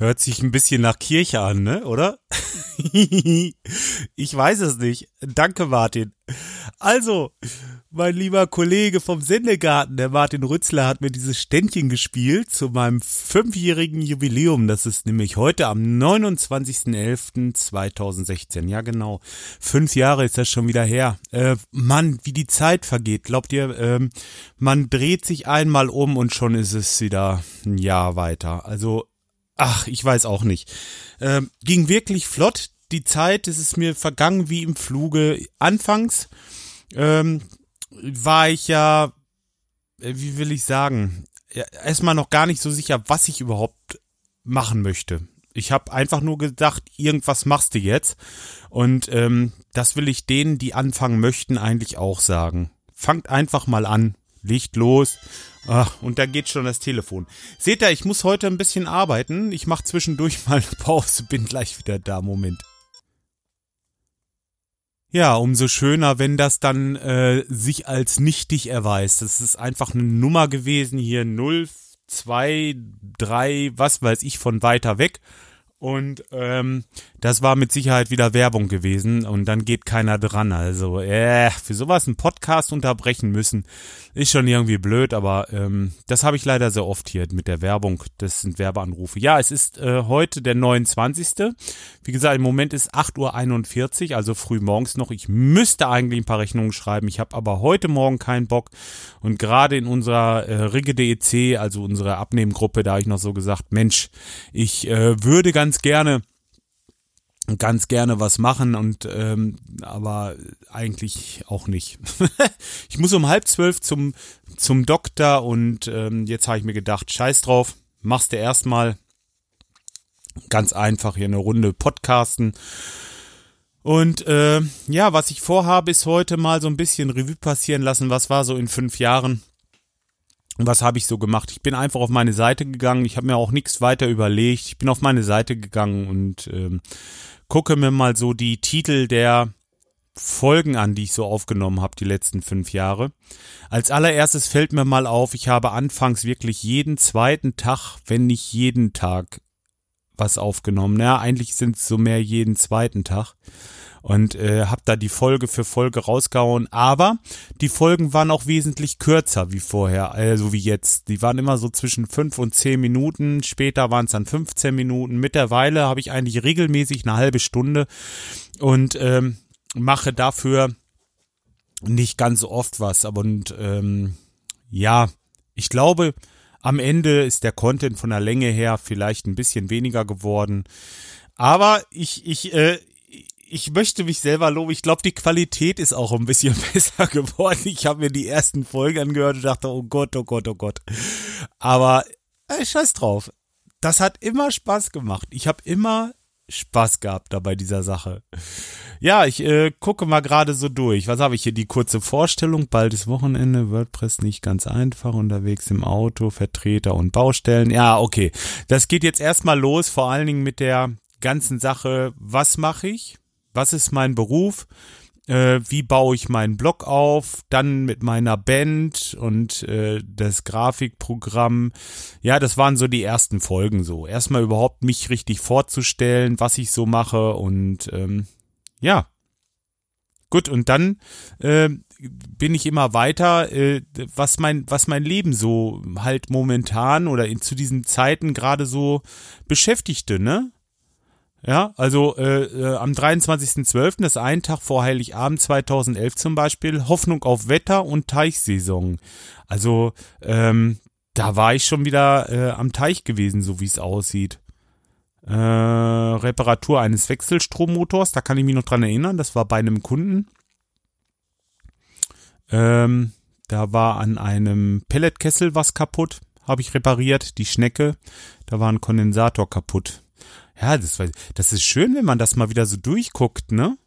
Hört sich ein bisschen nach Kirche an, ne, oder? ich weiß es nicht. Danke, Martin. Also, mein lieber Kollege vom Sendegarten, der Martin Rützler, hat mir dieses Ständchen gespielt zu meinem fünfjährigen Jubiläum. Das ist nämlich heute am 29.11.2016. Ja, genau. Fünf Jahre ist das schon wieder her. Äh, Mann, wie die Zeit vergeht. Glaubt ihr, ähm, man dreht sich einmal um und schon ist es wieder ein Jahr weiter. Also ach, ich weiß auch nicht. Ähm, ging wirklich flott. Die Zeit, es ist mir vergangen wie im Fluge. Anfangs ähm, war ich ja, äh, wie will ich sagen, erstmal noch gar nicht so sicher, was ich überhaupt machen möchte. Ich habe einfach nur gedacht, irgendwas machst du jetzt. Und ähm, das will ich denen, die anfangen möchten, eigentlich auch sagen. Fangt einfach mal an. Licht los. Ach, und da geht schon das Telefon. Seht ihr, ich muss heute ein bisschen arbeiten. Ich mache zwischendurch mal eine Pause, bin gleich wieder da. Moment. Ja, umso schöner, wenn das dann äh, sich als nichtig erweist. Das ist einfach eine Nummer gewesen hier 0, 2, 3, was weiß ich, von weiter weg. Und ähm, das war mit Sicherheit wieder Werbung gewesen und dann geht keiner dran. Also, äh, für sowas einen Podcast unterbrechen müssen, ist schon irgendwie blöd, aber ähm, das habe ich leider sehr oft hier mit der Werbung. Das sind Werbeanrufe. Ja, es ist äh, heute der 29. Wie gesagt, im Moment ist 8.41 Uhr, also früh morgens noch. Ich müsste eigentlich ein paar Rechnungen schreiben. Ich habe aber heute Morgen keinen Bock. Und gerade in unserer äh, Rigge DEC, also unserer Abnehmgruppe, da habe ich noch so gesagt, Mensch, ich äh, würde ganz gerne ganz gerne was machen und ähm, aber eigentlich auch nicht. ich muss um halb zwölf zum zum Doktor und ähm, jetzt habe ich mir gedacht, scheiß drauf, machst du erstmal ganz einfach hier eine Runde Podcasten. Und äh, ja, was ich vorhabe, ist heute mal so ein bisschen Revue passieren lassen. Was war so in fünf Jahren? Was habe ich so gemacht? Ich bin einfach auf meine Seite gegangen. Ich habe mir auch nichts weiter überlegt. Ich bin auf meine Seite gegangen und ähm, gucke mir mal so die Titel der Folgen an, die ich so aufgenommen habe die letzten fünf Jahre. Als allererstes fällt mir mal auf, ich habe anfangs wirklich jeden zweiten Tag, wenn nicht jeden Tag, was aufgenommen. Ja, eigentlich sind es so mehr jeden zweiten Tag und äh, habe da die Folge für Folge rausgehauen. Aber die Folgen waren auch wesentlich kürzer wie vorher, also wie jetzt. Die waren immer so zwischen fünf und zehn Minuten. Später waren es dann 15 Minuten. Mittlerweile habe ich eigentlich regelmäßig eine halbe Stunde und ähm, mache dafür nicht ganz so oft was. Aber und ähm, ja, ich glaube, am Ende ist der Content von der Länge her vielleicht ein bisschen weniger geworden. Aber ich, ich, äh, ich möchte mich selber loben. Ich glaube, die Qualität ist auch ein bisschen besser geworden. Ich habe mir die ersten Folgen angehört und dachte, oh Gott, oh Gott, oh Gott. Aber äh, scheiß drauf. Das hat immer Spaß gemacht. Ich habe immer Spaß gehabt da bei dieser Sache. Ja, ich äh, gucke mal gerade so durch. Was habe ich hier? Die kurze Vorstellung. Bald ist Wochenende. WordPress nicht ganz einfach. Unterwegs im Auto. Vertreter und Baustellen. Ja, okay. Das geht jetzt erstmal los. Vor allen Dingen mit der ganzen Sache. Was mache ich? Was ist mein Beruf, äh, wie baue ich meinen Blog auf, dann mit meiner Band und äh, das Grafikprogramm. Ja, das waren so die ersten Folgen so. Erstmal überhaupt mich richtig vorzustellen, was ich so mache und ähm, ja. Gut, und dann äh, bin ich immer weiter, äh, was mein, was mein Leben so halt momentan oder in, zu diesen Zeiten gerade so beschäftigte, ne? Ja, also äh, äh, am 23.12., das ist ein Tag vor Heiligabend 2011 zum Beispiel, Hoffnung auf Wetter und Teichsaison. Also ähm, da war ich schon wieder äh, am Teich gewesen, so wie es aussieht. Äh, Reparatur eines Wechselstrommotors, da kann ich mich noch dran erinnern, das war bei einem Kunden. Ähm, da war an einem Pelletkessel was kaputt, habe ich repariert, die Schnecke, da war ein Kondensator kaputt. Ja, das, das ist schön, wenn man das mal wieder so durchguckt, ne?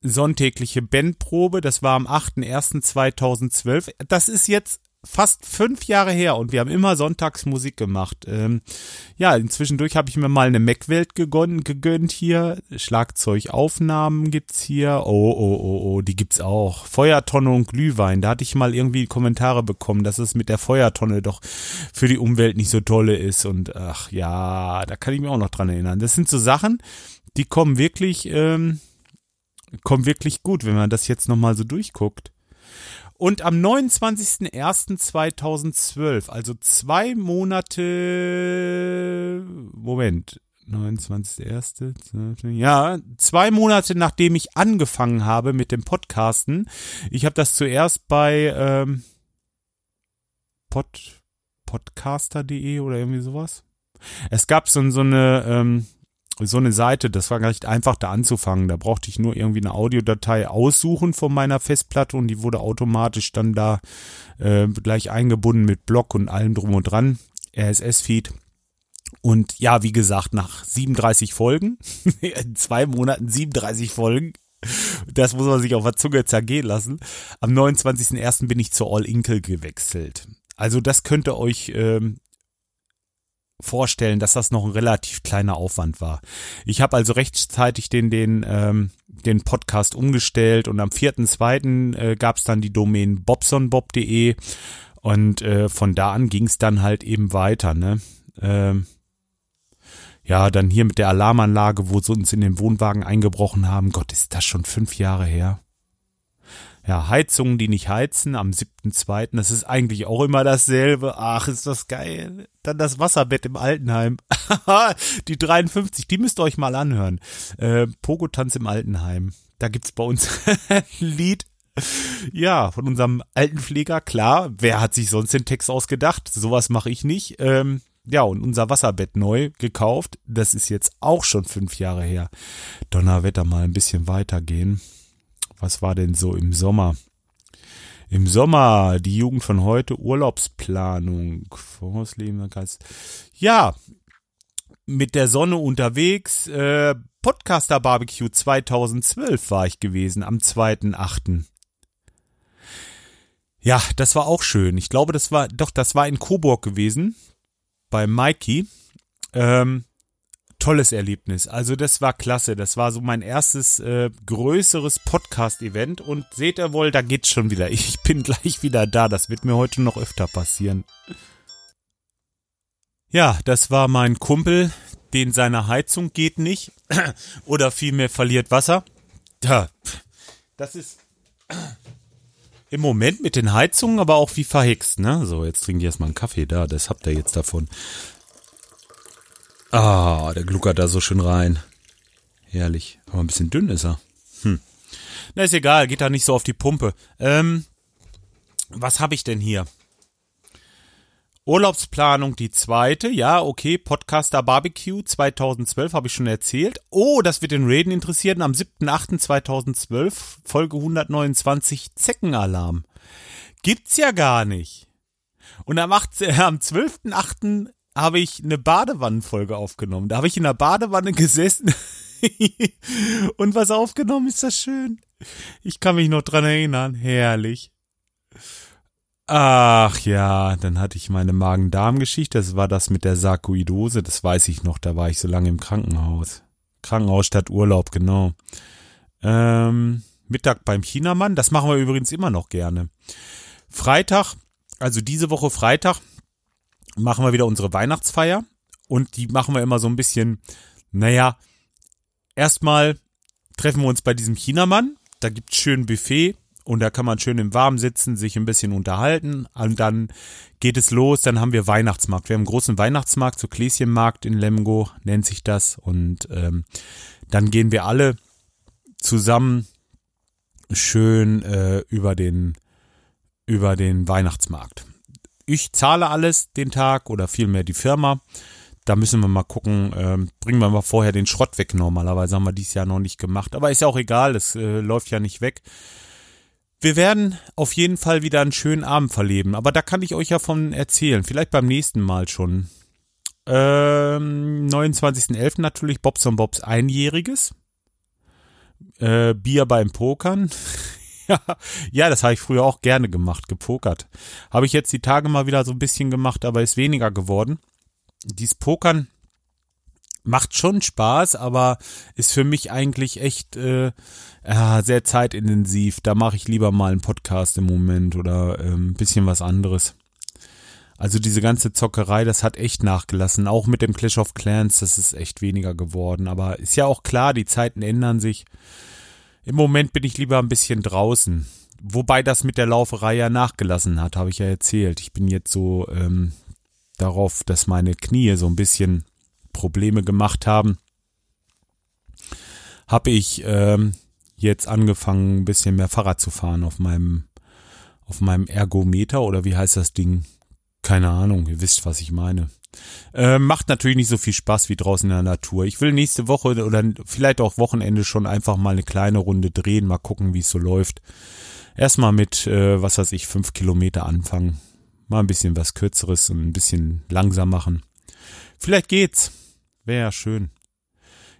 Sonntägliche Bandprobe, das war am 8.1.2012. Das ist jetzt fast fünf Jahre her und wir haben immer sonntags Musik gemacht. Ähm, ja, inzwischendurch habe ich mir mal eine Mac-Welt gegönnt, gegönnt hier. Schlagzeugaufnahmen gibt's hier. Oh, oh, oh, oh, die gibt's auch. Feuertonne und Glühwein. Da hatte ich mal irgendwie Kommentare bekommen, dass es mit der Feuertonne doch für die Umwelt nicht so tolle ist. Und ach ja, da kann ich mich auch noch dran erinnern. Das sind so Sachen, die kommen wirklich, ähm, kommen wirklich gut, wenn man das jetzt nochmal so durchguckt. Und am 29.01.2012, also zwei Monate, Moment, 29.01. Ja, zwei Monate nachdem ich angefangen habe mit dem Podcasten. Ich habe das zuerst bei ähm, Pod, podcaster.de oder irgendwie sowas. Es gab so, so eine ähm, so eine Seite, das war gar nicht einfach da anzufangen. Da brauchte ich nur irgendwie eine Audiodatei aussuchen von meiner Festplatte und die wurde automatisch dann da äh, gleich eingebunden mit Block und allem drum und dran. RSS-Feed. Und ja, wie gesagt, nach 37 Folgen, in zwei Monaten 37 Folgen, das muss man sich auf der Zunge zergehen lassen. Am 29.01. bin ich zur All Inkle gewechselt. Also das könnte euch ähm, vorstellen, dass das noch ein relativ kleiner Aufwand war. Ich habe also rechtzeitig den den ähm, den Podcast umgestellt und am 4.2. Äh, gab es dann die Domain bobsonbob.de und äh, von da an ging es dann halt eben weiter. Ne? Ähm, ja, dann hier mit der Alarmanlage, wo sie uns in den Wohnwagen eingebrochen haben. Gott, ist das schon fünf Jahre her? Ja, Heizungen, die nicht heizen, am 7.2. Das ist eigentlich auch immer dasselbe. Ach, ist das geil. Dann das Wasserbett im Altenheim. die 53, die müsst ihr euch mal anhören. Äh, Pogo-Tanz im Altenheim. Da gibt's bei uns ein Lied. Ja, von unserem Altenpfleger, klar. Wer hat sich sonst den Text ausgedacht? Sowas mache ich nicht. Ähm, ja, und unser Wasserbett neu gekauft. Das ist jetzt auch schon fünf Jahre her. Donnerwetter mal ein bisschen weitergehen was war denn so im Sommer? Im Sommer, die Jugend von heute, Urlaubsplanung, Vorausleben, ja, mit der Sonne unterwegs, äh, Podcaster Barbecue 2012 war ich gewesen, am 2.8. Ja, das war auch schön. Ich glaube, das war, doch, das war in Coburg gewesen, bei Mikey. Ähm, tolles Erlebnis. Also das war klasse. Das war so mein erstes äh, größeres Podcast-Event und seht ihr wohl, da geht's schon wieder. Ich bin gleich wieder da. Das wird mir heute noch öfter passieren. Ja, das war mein Kumpel, den seine Heizung geht nicht oder vielmehr verliert Wasser. Ja, das ist im Moment mit den Heizungen aber auch wie verhext, ne? So, jetzt trinke ich erstmal einen Kaffee da, das habt ihr jetzt davon. Ah, der gluckert da so schön rein. Herrlich. Aber ein bisschen dünn ist er. Hm. Na, ist egal, geht da nicht so auf die Pumpe. Ähm, was habe ich denn hier? Urlaubsplanung die zweite, ja, okay, Podcaster Barbecue 2012 habe ich schon erzählt. Oh, das wird den Raiden interessieren. Am 7.8.2012, Folge 129, Zeckenalarm. Gibt's ja gar nicht. Und am, 8, äh, am 12.8 habe ich eine Badewannenfolge aufgenommen. Da habe ich in der Badewanne gesessen und was aufgenommen. Ist das schön? Ich kann mich noch dran erinnern. Herrlich. Ach ja, dann hatte ich meine Magen-Darm-Geschichte. Das war das mit der Sarkoidose. Das weiß ich noch. Da war ich so lange im Krankenhaus. Krankenhaus statt Urlaub, genau. Ähm, Mittag beim Chinamann. Das machen wir übrigens immer noch gerne. Freitag, also diese Woche Freitag, machen wir wieder unsere Weihnachtsfeier. Und die machen wir immer so ein bisschen, naja, erstmal treffen wir uns bei diesem Chinamann, da gibt's schön Buffet und da kann man schön im Warmen sitzen, sich ein bisschen unterhalten. Und dann geht es los, dann haben wir Weihnachtsmarkt. Wir haben einen großen Weihnachtsmarkt, so Gläschenmarkt in Lemgo nennt sich das. Und ähm, dann gehen wir alle zusammen schön äh, über den über den Weihnachtsmarkt ich zahle alles den Tag oder vielmehr die Firma. Da müssen wir mal gucken, ähm, bringen wir mal vorher den Schrott weg. Normalerweise haben wir dieses Jahr noch nicht gemacht. Aber ist ja auch egal, das äh, läuft ja nicht weg. Wir werden auf jeden Fall wieder einen schönen Abend verleben. Aber da kann ich euch ja von erzählen. Vielleicht beim nächsten Mal schon. Ähm, 29.11. natürlich Bobson Bobs Einjähriges. Äh, Bier beim Pokern. ja, ja, das habe ich früher auch gerne gemacht, gepokert. Habe ich jetzt die Tage mal wieder so ein bisschen gemacht, aber ist weniger geworden. Dies Pokern macht schon Spaß, aber ist für mich eigentlich echt äh, ja, sehr zeitintensiv. Da mache ich lieber mal einen Podcast im Moment oder äh, ein bisschen was anderes. Also diese ganze Zockerei, das hat echt nachgelassen. Auch mit dem Clash of Clans, das ist echt weniger geworden. Aber ist ja auch klar, die Zeiten ändern sich. Im Moment bin ich lieber ein bisschen draußen. Wobei das mit der Lauferei ja nachgelassen hat, habe ich ja erzählt. Ich bin jetzt so ähm, darauf, dass meine Knie so ein bisschen Probleme gemacht haben. Habe ich ähm, jetzt angefangen, ein bisschen mehr Fahrrad zu fahren auf meinem auf meinem Ergometer oder wie heißt das Ding? Keine Ahnung, ihr wisst, was ich meine. Äh, macht natürlich nicht so viel Spaß wie draußen in der Natur. Ich will nächste Woche oder vielleicht auch Wochenende schon einfach mal eine kleine Runde drehen, mal gucken, wie es so läuft. Erstmal mit, äh, was weiß ich, fünf Kilometer anfangen. Mal ein bisschen was Kürzeres und ein bisschen langsam machen. Vielleicht geht's. Wäre ja schön.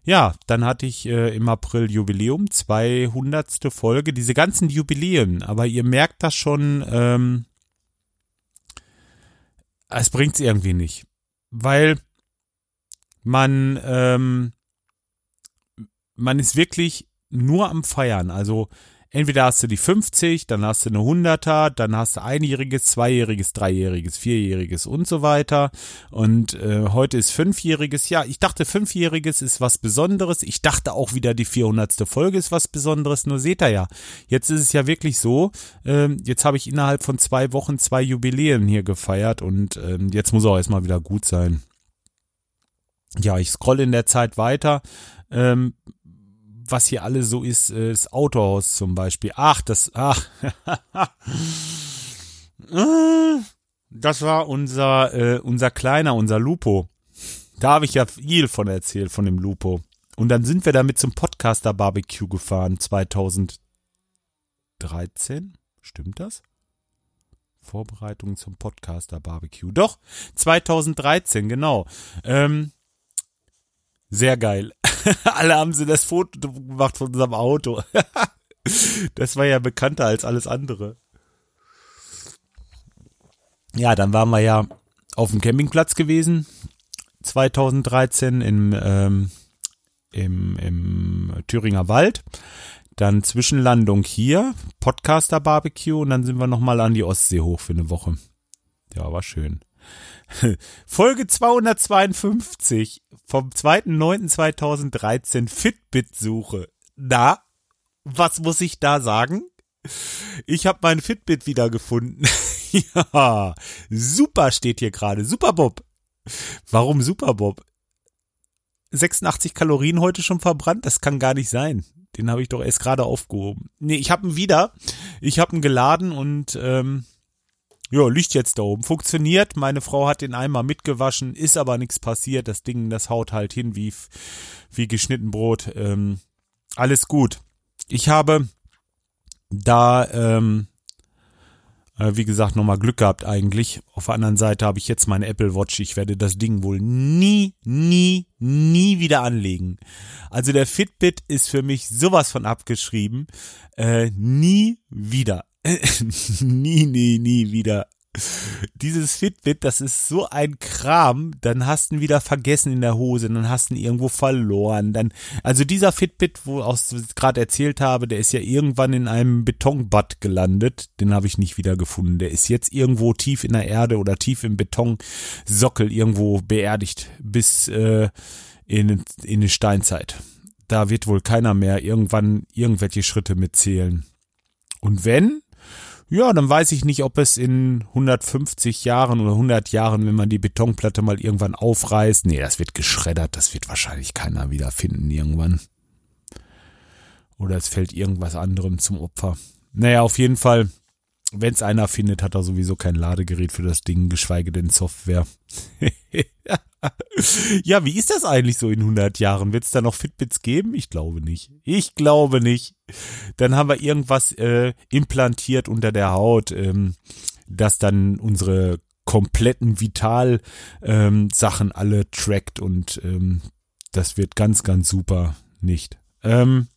Ja, dann hatte ich äh, im April Jubiläum, 200. Folge, diese ganzen Jubiläen. Aber ihr merkt das schon, ähm, es bringt's irgendwie nicht. Weil man, ähm, man ist wirklich nur am Feiern. Also entweder hast du die 50, dann hast du eine 100er, dann hast du einjähriges, zweijähriges, dreijähriges, vierjähriges und so weiter. Und äh, heute ist fünfjähriges. Ja, ich dachte, fünfjähriges ist was Besonderes. Ich dachte auch wieder, die 400. Folge ist was Besonderes. Nur seht ihr ja, jetzt ist es ja wirklich so, äh, jetzt habe ich innerhalb von zwei Wochen zwei Jubiläen hier gefeiert und äh, jetzt muss auch erstmal wieder gut sein. Ja, ich scroll in der Zeit weiter. Ähm, was hier alles so ist, äh, das Autohaus zum Beispiel. Ach, das, ach, das war unser, äh, unser kleiner, unser Lupo. Da habe ich ja viel von erzählt, von dem Lupo. Und dann sind wir damit zum Podcaster Barbecue gefahren, 2013. Stimmt das? Vorbereitung zum Podcaster Barbecue. Doch, 2013, genau. Ähm, sehr geil. Alle haben sie das Foto gemacht von unserem Auto. das war ja bekannter als alles andere. Ja, dann waren wir ja auf dem Campingplatz gewesen. 2013 im, ähm, im, im Thüringer Wald. Dann Zwischenlandung hier, Podcaster Barbecue und dann sind wir nochmal an die Ostsee hoch für eine Woche. Ja, war schön. Folge 252 vom 2.9.2013 Fitbit-Suche. Na, was muss ich da sagen? Ich habe mein Fitbit wiedergefunden. ja, super steht hier gerade. Super Bob. Warum Super Bob? 86 Kalorien heute schon verbrannt? Das kann gar nicht sein. Den habe ich doch erst gerade aufgehoben. Nee, ich habe ihn wieder. Ich habe ihn geladen und ähm, ja, liegt jetzt da oben. Funktioniert. Meine Frau hat den einmal mitgewaschen, ist aber nichts passiert. Das Ding, das haut halt hin wie, wie geschnitten Brot. Ähm, alles gut. Ich habe da, ähm, äh, wie gesagt, nochmal Glück gehabt eigentlich. Auf der anderen Seite habe ich jetzt meine Apple Watch. Ich werde das Ding wohl nie, nie, nie wieder anlegen. Also der Fitbit ist für mich sowas von abgeschrieben. Äh, nie wieder. nie, nie, nie wieder. Dieses Fitbit, das ist so ein Kram, dann hast du ihn wieder vergessen in der Hose, dann hast du ihn irgendwo verloren, dann, also dieser Fitbit, wo ich gerade erzählt habe, der ist ja irgendwann in einem Betonbad gelandet, den habe ich nicht wieder gefunden, der ist jetzt irgendwo tief in der Erde oder tief im Betonsockel irgendwo beerdigt, bis äh, in, in die Steinzeit. Da wird wohl keiner mehr irgendwann irgendwelche Schritte mitzählen. Und wenn, ja, dann weiß ich nicht, ob es in 150 Jahren oder 100 Jahren, wenn man die Betonplatte mal irgendwann aufreißt, nee, das wird geschreddert, das wird wahrscheinlich keiner wieder finden irgendwann. Oder es fällt irgendwas anderem zum Opfer. Naja, auf jeden Fall, wenn es einer findet, hat er sowieso kein Ladegerät für das Ding, geschweige denn Software. ja, wie ist das eigentlich so in 100 Jahren? Wird es da noch Fitbits geben? Ich glaube nicht. Ich glaube nicht. Dann haben wir irgendwas äh, implantiert unter der Haut, ähm, das dann unsere kompletten Vital ähm, alle trackt und ähm, das wird ganz, ganz super nicht. Ähm,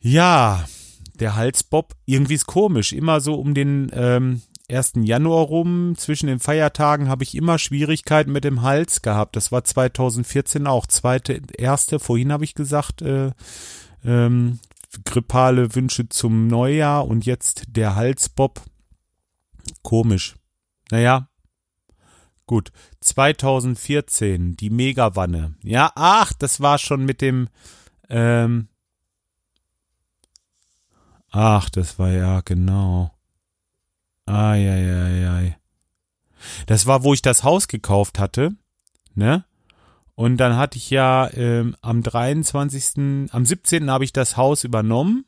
ja, der Halsbob, irgendwie ist komisch. Immer so um den ähm, 1. Januar rum, zwischen den Feiertagen, habe ich immer Schwierigkeiten mit dem Hals gehabt. Das war 2014 auch. Zweite, erste, vorhin habe ich gesagt, äh, ähm, grippale Wünsche zum Neujahr und jetzt der Halsbob. Komisch. Naja, gut. 2014, die Megawanne. Ja, ach, das war schon mit dem, ähm, ach, das war ja, genau. Eieiei. Das war, wo ich das Haus gekauft hatte, ne? Und dann hatte ich ja ähm, am 23., am 17. habe ich das Haus übernommen.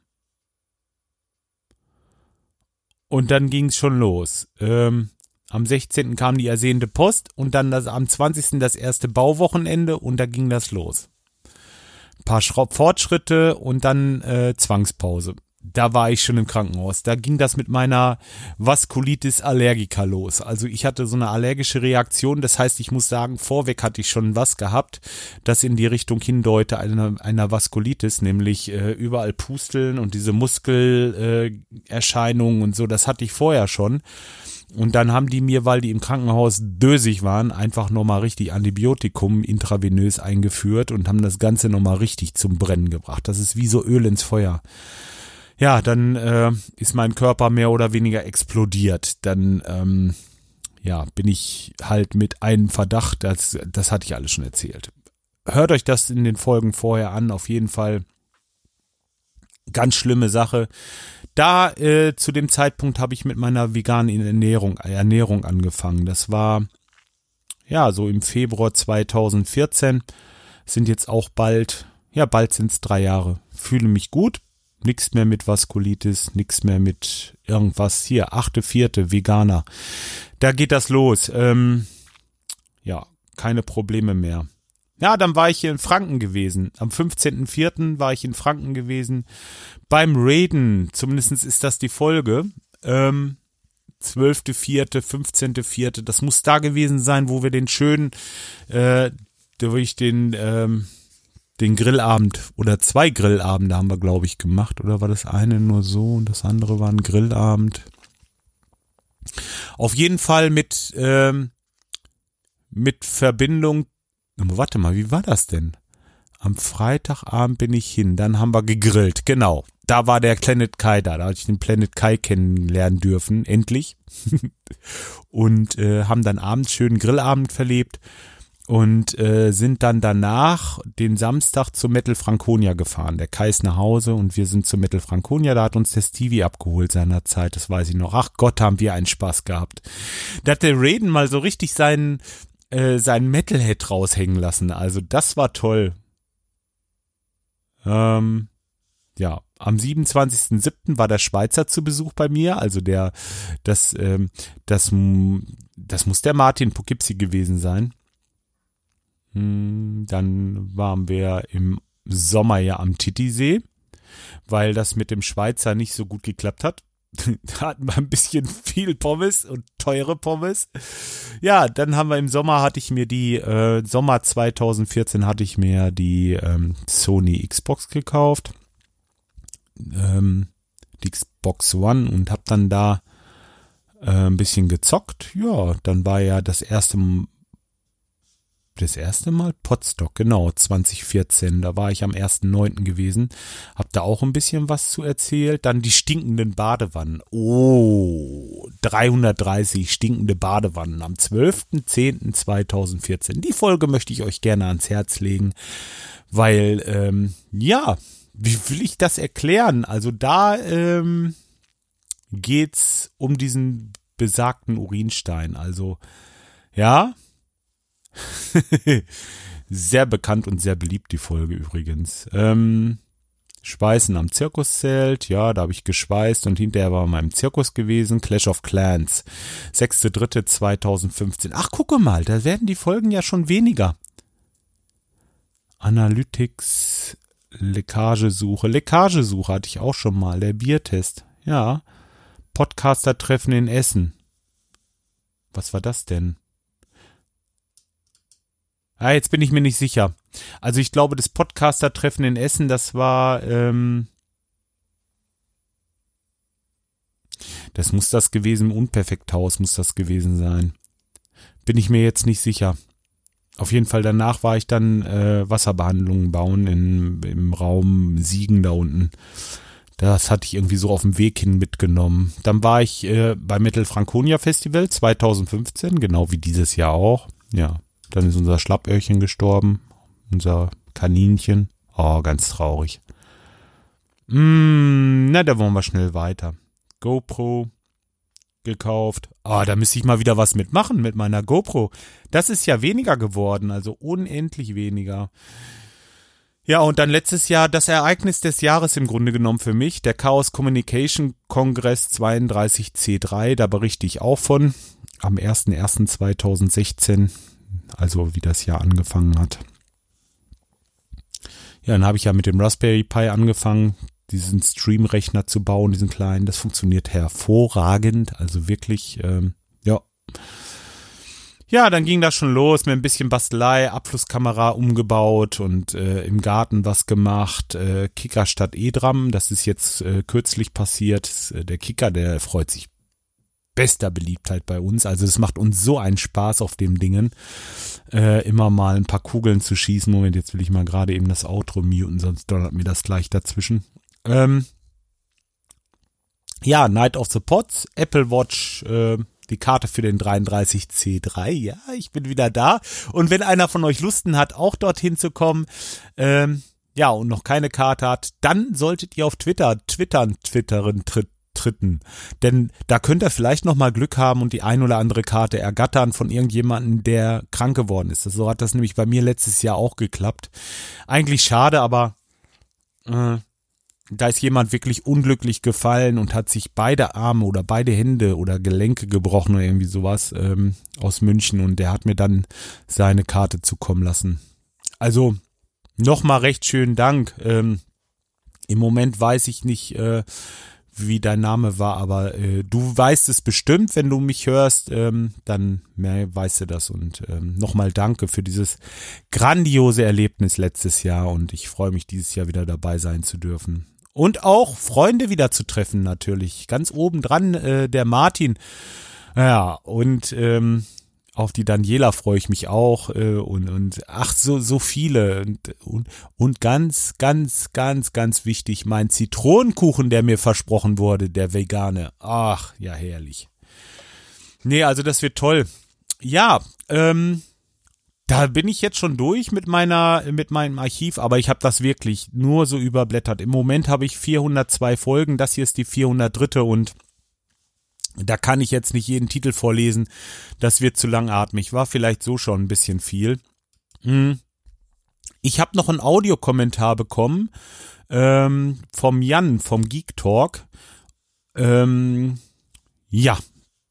Und dann ging es schon los. Ähm, am 16. kam die ersehnte Post und dann das, am 20. das erste Bauwochenende und da ging das los. Ein paar Fortschritte und dann äh, Zwangspause da war ich schon im Krankenhaus. Da ging das mit meiner Vaskulitis allergica los. Also ich hatte so eine allergische Reaktion. Das heißt, ich muss sagen, vorweg hatte ich schon was gehabt, das in die Richtung hindeute einer, einer Vaskulitis, nämlich äh, überall Pusteln und diese Muskelerscheinungen äh, und so. Das hatte ich vorher schon. Und dann haben die mir, weil die im Krankenhaus dösig waren, einfach nochmal richtig Antibiotikum intravenös eingeführt und haben das Ganze nochmal richtig zum Brennen gebracht. Das ist wie so Öl ins Feuer ja, dann äh, ist mein Körper mehr oder weniger explodiert. Dann ähm, ja, bin ich halt mit einem Verdacht, das, das hatte ich alles schon erzählt. Hört euch das in den Folgen vorher an, auf jeden Fall. Ganz schlimme Sache. Da äh, zu dem Zeitpunkt habe ich mit meiner veganen Ernährung, Ernährung angefangen. Das war ja so im Februar 2014. Sind jetzt auch bald, ja bald sind es drei Jahre. Fühle mich gut, Nix mehr mit Vaskulitis, nix mehr mit irgendwas. Hier, achte, vierte, Veganer. Da geht das los. Ähm, ja, keine Probleme mehr. Ja, dann war ich hier in Franken gewesen. Am 15.04. war ich in Franken gewesen. Beim Raiden, zumindest ist das die Folge. Ähm, 12.04., 15.04., das muss da gewesen sein, wo wir den schönen, äh, durch den, ähm, den Grillabend oder zwei Grillabende haben wir, glaube ich, gemacht. Oder war das eine nur so und das andere war ein Grillabend? Auf jeden Fall mit, ähm, mit Verbindung. Warte mal, wie war das denn? Am Freitagabend bin ich hin, dann haben wir gegrillt, genau. Da war der Planet Kai da, da hatte ich den Planet Kai kennenlernen dürfen, endlich. und äh, haben dann abends schönen Grillabend verlebt und äh, sind dann danach den Samstag zu Metal Franconia gefahren. Der Kai ist nach Hause und wir sind zu Metal Franconia. Da hat uns der Stevie abgeholt seinerzeit, das weiß ich noch. Ach Gott, haben wir einen Spaß gehabt. Da hat der Raiden mal so richtig seinen, äh, seinen Metalhead raushängen lassen. Also das war toll. Ähm, ja, am 27.07. war der Schweizer zu Besuch bei mir, also der, das, ähm, das, das muss der Martin Poughkeepsie gewesen sein. Hm, dann waren wir im Sommer ja am Titisee, weil das mit dem Schweizer nicht so gut geklappt hat. da hatten wir ein bisschen viel Pommes und teure Pommes. Ja, dann haben wir im Sommer hatte ich mir die, äh, Sommer 2014 hatte ich mir die ähm, Sony Xbox gekauft. Ähm, die Xbox One und hab dann da äh, ein bisschen gezockt. Ja, dann war ja das erste das erste Mal Potstock, genau, 2014. Da war ich am 1.9. gewesen. Hab da auch ein bisschen was zu erzählt. Dann die stinkenden Badewannen. Oh, 330 stinkende Badewannen am 12.10.2014. Die Folge möchte ich euch gerne ans Herz legen, weil, ähm, ja, wie will ich das erklären? Also da ähm, geht's um diesen besagten Urinstein. Also, ja, sehr bekannt und sehr beliebt, die Folge übrigens. Ähm, Schweißen am Zirkuszelt, ja, da habe ich geschweißt und hinterher war mal im Zirkus gewesen. Clash of Clans, 6.3.2015. Ach, gucke mal, da werden die Folgen ja schon weniger. Analytics, Leckagesuche. Leckagesuche hatte ich auch schon mal, der Biertest. Ja. Podcaster-Treffen in Essen. Was war das denn? Ah, jetzt bin ich mir nicht sicher. Also ich glaube, das Podcaster-Treffen in Essen, das war, ähm, Das muss das gewesen, im Unperfekthaus muss das gewesen sein. Bin ich mir jetzt nicht sicher. Auf jeden Fall danach war ich dann äh, Wasserbehandlungen bauen in, im Raum Siegen da unten. Das hatte ich irgendwie so auf dem Weg hin mitgenommen. Dann war ich äh, beim Metal Franconia Festival 2015, genau wie dieses Jahr auch. Ja, dann ist unser Schlappöhrchen gestorben, unser Kaninchen. Oh, ganz traurig. Mm, na, da wollen wir schnell weiter. GoPro gekauft. Ah, da müsste ich mal wieder was mitmachen mit meiner GoPro. Das ist ja weniger geworden, also unendlich weniger. Ja, und dann letztes Jahr das Ereignis des Jahres im Grunde genommen für mich, der Chaos Communication Kongress 32C3, da berichte ich auch von, am 01.01.2016, also wie das Jahr angefangen hat. Ja, dann habe ich ja mit dem Raspberry Pi angefangen, diesen Stream-Rechner zu bauen, diesen kleinen. Das funktioniert hervorragend, also wirklich, ähm, ja. Ja, dann ging das schon los mit ein bisschen Bastelei, Abflusskamera umgebaut und äh, im Garten was gemacht. Äh, Kicker statt E-Dram, das ist jetzt äh, kürzlich passiert. Äh, der Kicker, der freut sich bester Beliebtheit bei uns. Also es macht uns so einen Spaß auf dem Dingen, äh, immer mal ein paar Kugeln zu schießen. Moment, jetzt will ich mal gerade eben das Outro muten, sonst donnert mir das gleich dazwischen. Ähm, ja, Night of the Pots, Apple Watch, äh, die Karte für den 33C3. Ja, ich bin wieder da. Und wenn einer von euch Lusten hat, auch dorthin zu kommen, ähm, ja, und noch keine Karte hat, dann solltet ihr auf Twitter twittern, twitteren, tritt, tritten. Denn da könnt ihr vielleicht noch mal Glück haben und die ein oder andere Karte ergattern von irgendjemandem, der krank geworden ist. So hat das nämlich bei mir letztes Jahr auch geklappt. Eigentlich schade, aber äh, da ist jemand wirklich unglücklich gefallen und hat sich beide Arme oder beide Hände oder Gelenke gebrochen oder irgendwie sowas ähm, aus München und der hat mir dann seine Karte zukommen lassen. Also nochmal recht schönen Dank. Ähm, Im Moment weiß ich nicht, äh, wie dein Name war, aber äh, du weißt es bestimmt, wenn du mich hörst, ähm, dann mehr weißt du das und ähm, nochmal danke für dieses grandiose Erlebnis letztes Jahr und ich freue mich dieses Jahr wieder dabei sein zu dürfen. Und auch Freunde wieder zu treffen, natürlich. Ganz oben dran äh, der Martin. Ja, und ähm, auf die Daniela freue ich mich auch äh, und, und ach, so, so viele. Und, und, und ganz, ganz, ganz, ganz wichtig, mein Zitronenkuchen, der mir versprochen wurde, der vegane. Ach, ja, herrlich. Nee, also das wird toll. Ja, ähm, da bin ich jetzt schon durch mit meiner, mit meinem Archiv, aber ich habe das wirklich nur so überblättert. Im Moment habe ich 402 Folgen, das hier ist die 403. und da kann ich jetzt nicht jeden Titel vorlesen. Das wird zu langatmig. War vielleicht so schon ein bisschen viel. Hm. Ich habe noch einen Audiokommentar bekommen ähm, vom Jan vom Geek Talk. Ähm, ja,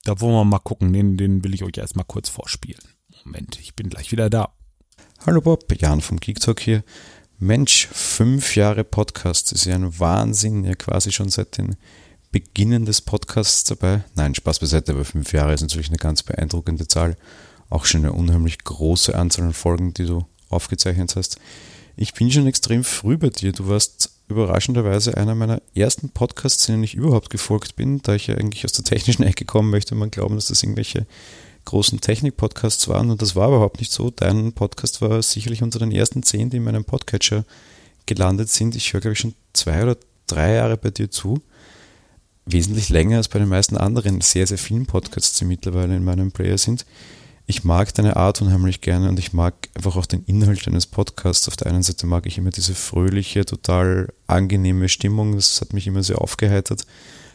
da wollen wir mal gucken. Den, den will ich euch erstmal kurz vorspielen. Moment, ich bin gleich wieder da. Hallo Bob, Jan vom Geek Talk hier. Mensch, fünf Jahre Podcast ist ja ein Wahnsinn, ja quasi schon seit den Beginnen des Podcasts dabei. Nein, Spaß beiseite, aber fünf Jahre ist natürlich eine ganz beeindruckende Zahl. Auch schon eine unheimlich große Anzahl an Folgen, die du aufgezeichnet hast. Ich bin schon extrem früh bei dir. Du warst überraschenderweise einer meiner ersten Podcasts, denen ich überhaupt gefolgt bin, da ich ja eigentlich aus der technischen Ecke kommen möchte. Man glauben, dass das irgendwelche großen Technik-Podcasts waren und das war überhaupt nicht so. Dein Podcast war sicherlich unter den ersten zehn, die in meinem Podcatcher gelandet sind. Ich höre, glaube ich, schon zwei oder drei Jahre bei dir zu. Wesentlich länger als bei den meisten anderen sehr, sehr vielen Podcasts, die mittlerweile in meinem Player sind. Ich mag deine Art unheimlich gerne und ich mag einfach auch den Inhalt deines Podcasts. Auf der einen Seite mag ich immer diese fröhliche, total angenehme Stimmung. Das hat mich immer sehr aufgeheitert.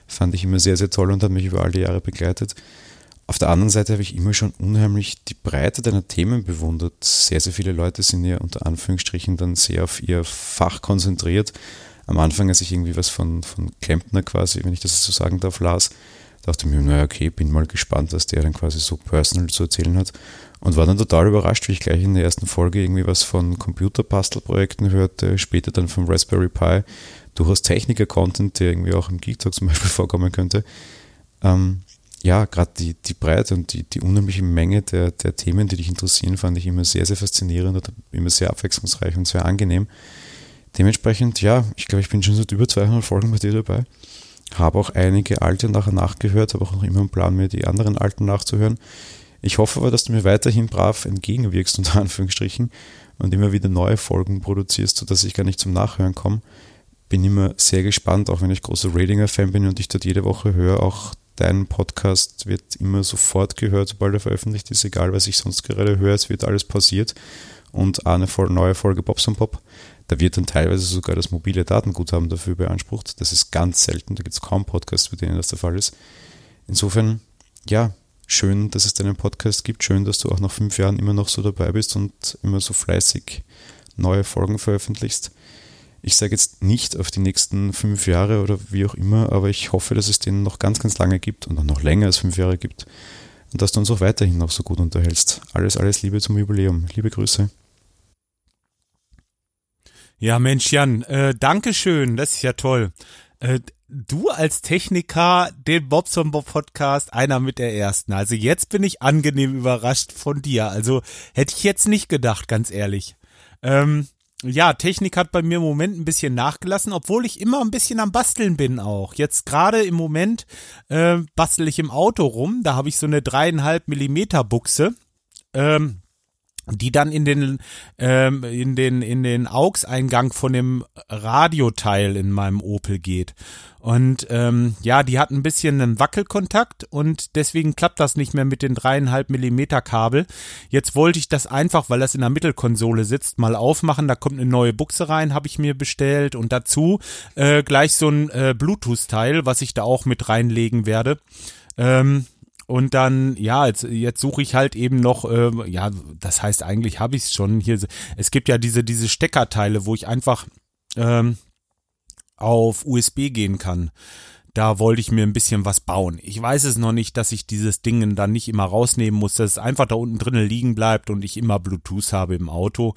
Fand ich immer sehr, sehr toll und hat mich über all die Jahre begleitet. Auf der anderen Seite habe ich immer schon unheimlich die Breite deiner Themen bewundert. Sehr, sehr viele Leute sind ja unter Anführungsstrichen dann sehr auf ihr Fach konzentriert. Am Anfang, als ich irgendwie was von, von Klempner quasi, wenn ich das so sagen darf, las, dachte mir, naja, okay, bin mal gespannt, was der dann quasi so personal zu erzählen hat. Und war dann total überrascht, wie ich gleich in der ersten Folge irgendwie was von Computerbastelprojekten hörte, später dann vom Raspberry Pi. Du hast Techniker-Content, der irgendwie auch im Geek Talk zum Beispiel vorkommen könnte. Ähm, ja, gerade die, die Breite und die, die unheimliche Menge der, der Themen, die dich interessieren, fand ich immer sehr, sehr faszinierend und immer sehr abwechslungsreich und sehr angenehm. Dementsprechend, ja, ich glaube, ich bin schon seit über 200 Folgen bei dir dabei. habe auch einige alte nachher nachgehört, habe auch noch immer einen Plan, mir die anderen alten nachzuhören. Ich hoffe aber, dass du mir weiterhin brav entgegenwirkst, unter Anführungsstrichen, und immer wieder neue Folgen produzierst, sodass ich gar nicht zum Nachhören komme. Bin immer sehr gespannt, auch wenn ich großer Ratinger-Fan bin und ich dort jede Woche höre. Auch dein Podcast wird immer sofort gehört, sobald er veröffentlicht ist, egal was ich sonst gerade höre, es wird alles pausiert. Und eine neue Folge Bobs und Pop da wird dann teilweise sogar das mobile Datenguthaben dafür beansprucht. Das ist ganz selten. Da gibt es kaum Podcasts, bei denen das der Fall ist. Insofern, ja, schön, dass es deinen Podcast gibt. Schön, dass du auch nach fünf Jahren immer noch so dabei bist und immer so fleißig neue Folgen veröffentlichst. Ich sage jetzt nicht auf die nächsten fünf Jahre oder wie auch immer, aber ich hoffe, dass es den noch ganz, ganz lange gibt und noch länger als fünf Jahre gibt und dass du uns auch weiterhin noch so gut unterhältst. Alles, alles Liebe zum Jubiläum. Liebe Grüße. Ja, Mensch, Jan, äh, Dankeschön, das ist ja toll. Äh, du als Techniker, den Bobson Bob Podcast, einer mit der ersten. Also jetzt bin ich angenehm überrascht von dir. Also hätte ich jetzt nicht gedacht, ganz ehrlich. Ähm, ja, Technik hat bei mir im Moment ein bisschen nachgelassen, obwohl ich immer ein bisschen am Basteln bin auch. Jetzt gerade im Moment äh, bastel ich im Auto rum. Da habe ich so eine dreieinhalb Millimeter Buchse. Ähm, die dann in den ähm, in den in den AUX-Eingang von dem Radioteil in meinem Opel geht und ähm, ja, die hat ein bisschen einen Wackelkontakt und deswegen klappt das nicht mehr mit den dreieinhalb Millimeter Kabel. Jetzt wollte ich das einfach, weil das in der Mittelkonsole sitzt, mal aufmachen. Da kommt eine neue Buchse rein, habe ich mir bestellt und dazu äh, gleich so ein äh, Bluetooth-Teil, was ich da auch mit reinlegen werde. Ähm, und dann, ja, jetzt, jetzt suche ich halt eben noch, äh, ja, das heißt eigentlich habe ich es schon hier. Es gibt ja diese, diese Steckerteile, wo ich einfach ähm, auf USB gehen kann. Da wollte ich mir ein bisschen was bauen. Ich weiß es noch nicht, dass ich dieses Ding dann nicht immer rausnehmen muss, dass es einfach da unten drinnen liegen bleibt und ich immer Bluetooth habe im Auto,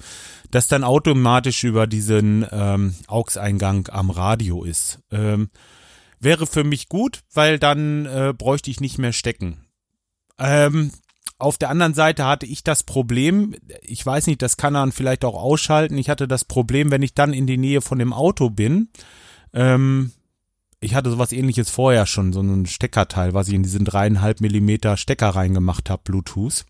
das dann automatisch über diesen ähm, AUX-Eingang am Radio ist. Ähm, wäre für mich gut, weil dann äh, bräuchte ich nicht mehr stecken. Ähm, auf der anderen Seite hatte ich das Problem, ich weiß nicht, das kann man vielleicht auch ausschalten. Ich hatte das Problem, wenn ich dann in die Nähe von dem Auto bin. Ähm, ich hatte sowas ähnliches vorher schon, so ein Steckerteil, was ich in diesen dreieinhalb Millimeter Stecker reingemacht habe, Bluetooth.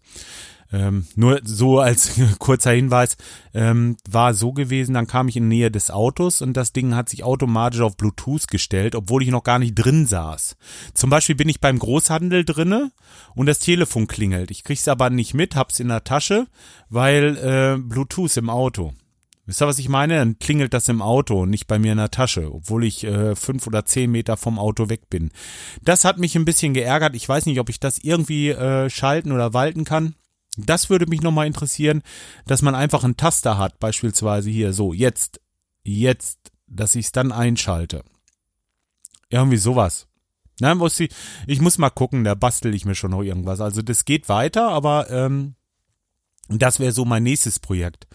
Ähm, nur so als kurzer Hinweis, ähm, war so gewesen, dann kam ich in Nähe des Autos und das Ding hat sich automatisch auf Bluetooth gestellt, obwohl ich noch gar nicht drin saß. Zum Beispiel bin ich beim Großhandel drinne und das Telefon klingelt. Ich krieg's aber nicht mit, hab's in der Tasche, weil äh, Bluetooth im Auto. Wisst ihr, was ich meine? Dann klingelt das im Auto und nicht bei mir in der Tasche, obwohl ich äh, fünf oder zehn Meter vom Auto weg bin. Das hat mich ein bisschen geärgert. Ich weiß nicht, ob ich das irgendwie äh, schalten oder walten kann. Das würde mich nochmal interessieren, dass man einfach einen Taster hat, beispielsweise hier so, jetzt, jetzt, dass ich es dann einschalte. Irgendwie sowas. Na, muss ich, ich muss mal gucken, da bastel ich mir schon noch irgendwas. Also das geht weiter, aber ähm, das wäre so mein nächstes Projekt.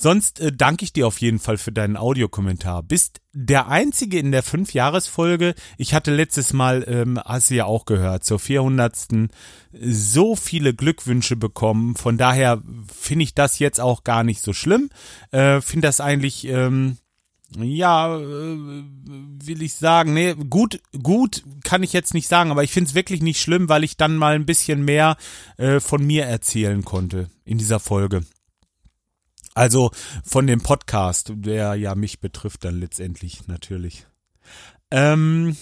Sonst äh, danke ich dir auf jeden Fall für deinen Audiokommentar. Bist der Einzige in der Fünf-Jahres-Folge. Ich hatte letztes Mal, ähm, hast du ja auch gehört, zur 400. so viele Glückwünsche bekommen. Von daher finde ich das jetzt auch gar nicht so schlimm. Äh, finde das eigentlich... Ähm, ja, äh, will ich sagen, nee, gut, gut kann ich jetzt nicht sagen, aber ich finde es wirklich nicht schlimm, weil ich dann mal ein bisschen mehr äh, von mir erzählen konnte in dieser Folge. Also von dem Podcast, der ja mich betrifft dann letztendlich natürlich. Ähm,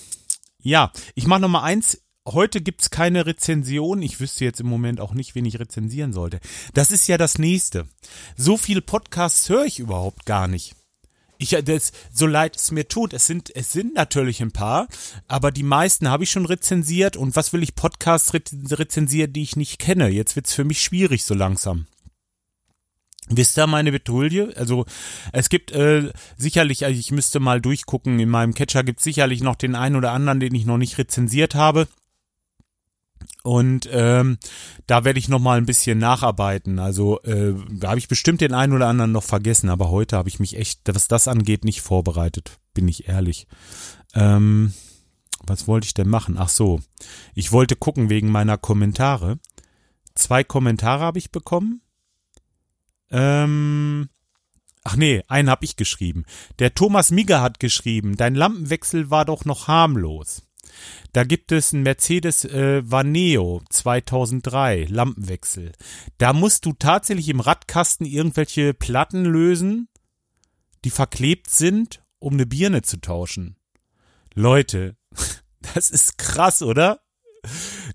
ja, ich mache noch mal eins. Heute gibt's keine Rezension. Ich wüsste jetzt im Moment auch nicht, wen ich rezensieren sollte. Das ist ja das nächste. So viel Podcasts höre ich überhaupt gar nicht. Ich, das, so leid es mir tut, es sind, es sind natürlich ein paar, aber die meisten habe ich schon rezensiert und was will ich Podcasts rezensieren, die ich nicht kenne? Jetzt wird's für mich schwierig so langsam. Wisst ihr meine Betulie? Also es gibt äh, sicherlich, also ich müsste mal durchgucken, in meinem Catcher gibt es sicherlich noch den einen oder anderen, den ich noch nicht rezensiert habe. Und ähm, da werde ich noch mal ein bisschen nacharbeiten. Also äh, da habe ich bestimmt den einen oder anderen noch vergessen, aber heute habe ich mich echt, was das angeht, nicht vorbereitet, bin ich ehrlich. Ähm, was wollte ich denn machen? Ach so, ich wollte gucken wegen meiner Kommentare. Zwei Kommentare habe ich bekommen ähm, Ach nee, einen hab ich geschrieben. Der Thomas Migger hat geschrieben, dein Lampenwechsel war doch noch harmlos. Da gibt es einen Mercedes äh, Vaneo 2003 Lampenwechsel. Da musst du tatsächlich im Radkasten irgendwelche Platten lösen, die verklebt sind, um eine Birne zu tauschen. Leute, das ist krass, oder?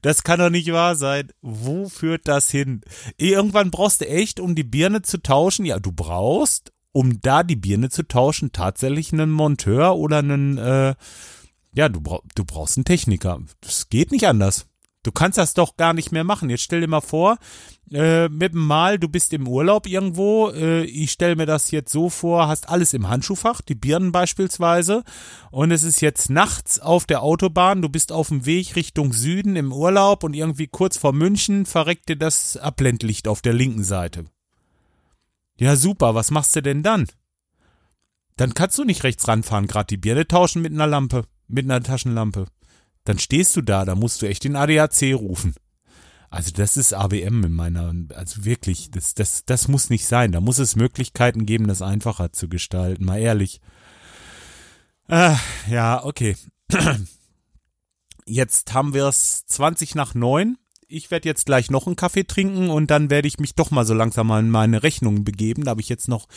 Das kann doch nicht wahr sein. Wo führt das hin? Irgendwann brauchst du echt, um die Birne zu tauschen. Ja, du brauchst, um da die Birne zu tauschen, tatsächlich einen Monteur oder einen, äh, ja, du, brauch, du brauchst einen Techniker. Das geht nicht anders. Du kannst das doch gar nicht mehr machen. Jetzt stell dir mal vor, äh, mit dem Mal, du bist im Urlaub irgendwo, äh, ich stelle mir das jetzt so vor, hast alles im Handschuhfach, die Birnen beispielsweise, und es ist jetzt nachts auf der Autobahn, du bist auf dem Weg Richtung Süden im Urlaub und irgendwie kurz vor München verreckt dir das Abblendlicht auf der linken Seite. Ja, super, was machst du denn dann? Dann kannst du nicht rechts ranfahren, gerade die Birne tauschen mit einer Lampe, mit einer Taschenlampe dann stehst du da, da musst du echt den ADAC rufen. Also das ist ABM in meiner, also wirklich, das, das, das muss nicht sein. Da muss es Möglichkeiten geben, das einfacher zu gestalten, mal ehrlich. Äh, ja, okay. Jetzt haben wir es 20 nach 9. Ich werde jetzt gleich noch einen Kaffee trinken und dann werde ich mich doch mal so langsam in meine Rechnungen begeben. Da habe ich jetzt noch,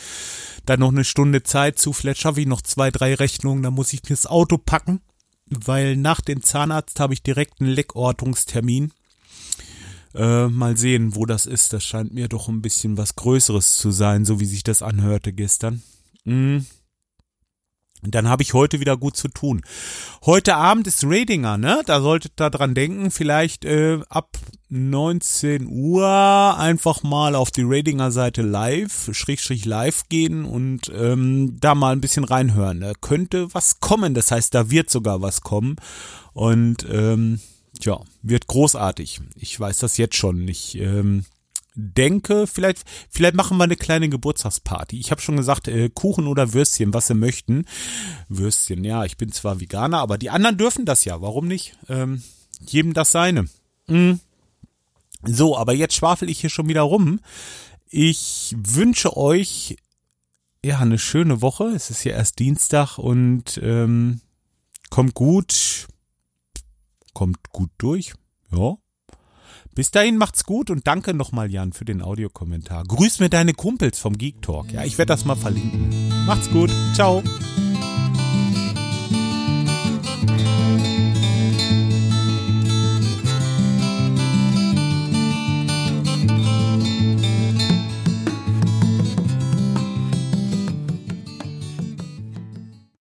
dann noch eine Stunde Zeit zu. Vielleicht schaffe ich noch zwei, drei Rechnungen. Da muss ich mir das Auto packen weil nach dem Zahnarzt habe ich direkt einen Leckortungstermin. Äh, mal sehen, wo das ist. Das scheint mir doch ein bisschen was Größeres zu sein, so wie sich das anhörte gestern. Mm. Dann habe ich heute wieder gut zu tun. Heute Abend ist Radinger, ne? Da solltet ihr dran denken, vielleicht äh, ab 19 Uhr einfach mal auf die Radinger Seite live, Schrägstrich live gehen und ähm, da mal ein bisschen reinhören. Da könnte was kommen, das heißt, da wird sogar was kommen. Und ähm, ja, wird großartig. Ich weiß das jetzt schon. Ich ähm, denke, vielleicht, vielleicht machen wir eine kleine Geburtstagsparty. Ich habe schon gesagt, äh, Kuchen oder Würstchen, was sie möchten. Würstchen, ja, ich bin zwar Veganer, aber die anderen dürfen das ja. Warum nicht? Ähm, jedem das seine. Mhm. So, aber jetzt schwafel ich hier schon wieder rum. Ich wünsche euch ja eine schöne Woche. Es ist ja erst Dienstag und ähm, kommt gut, kommt gut durch. Ja. Bis dahin macht's gut und danke nochmal, Jan, für den Audiokommentar. Grüß mir deine Kumpels vom Geek Talk. Ja, ich werde das mal verlinken. Macht's gut. Ciao.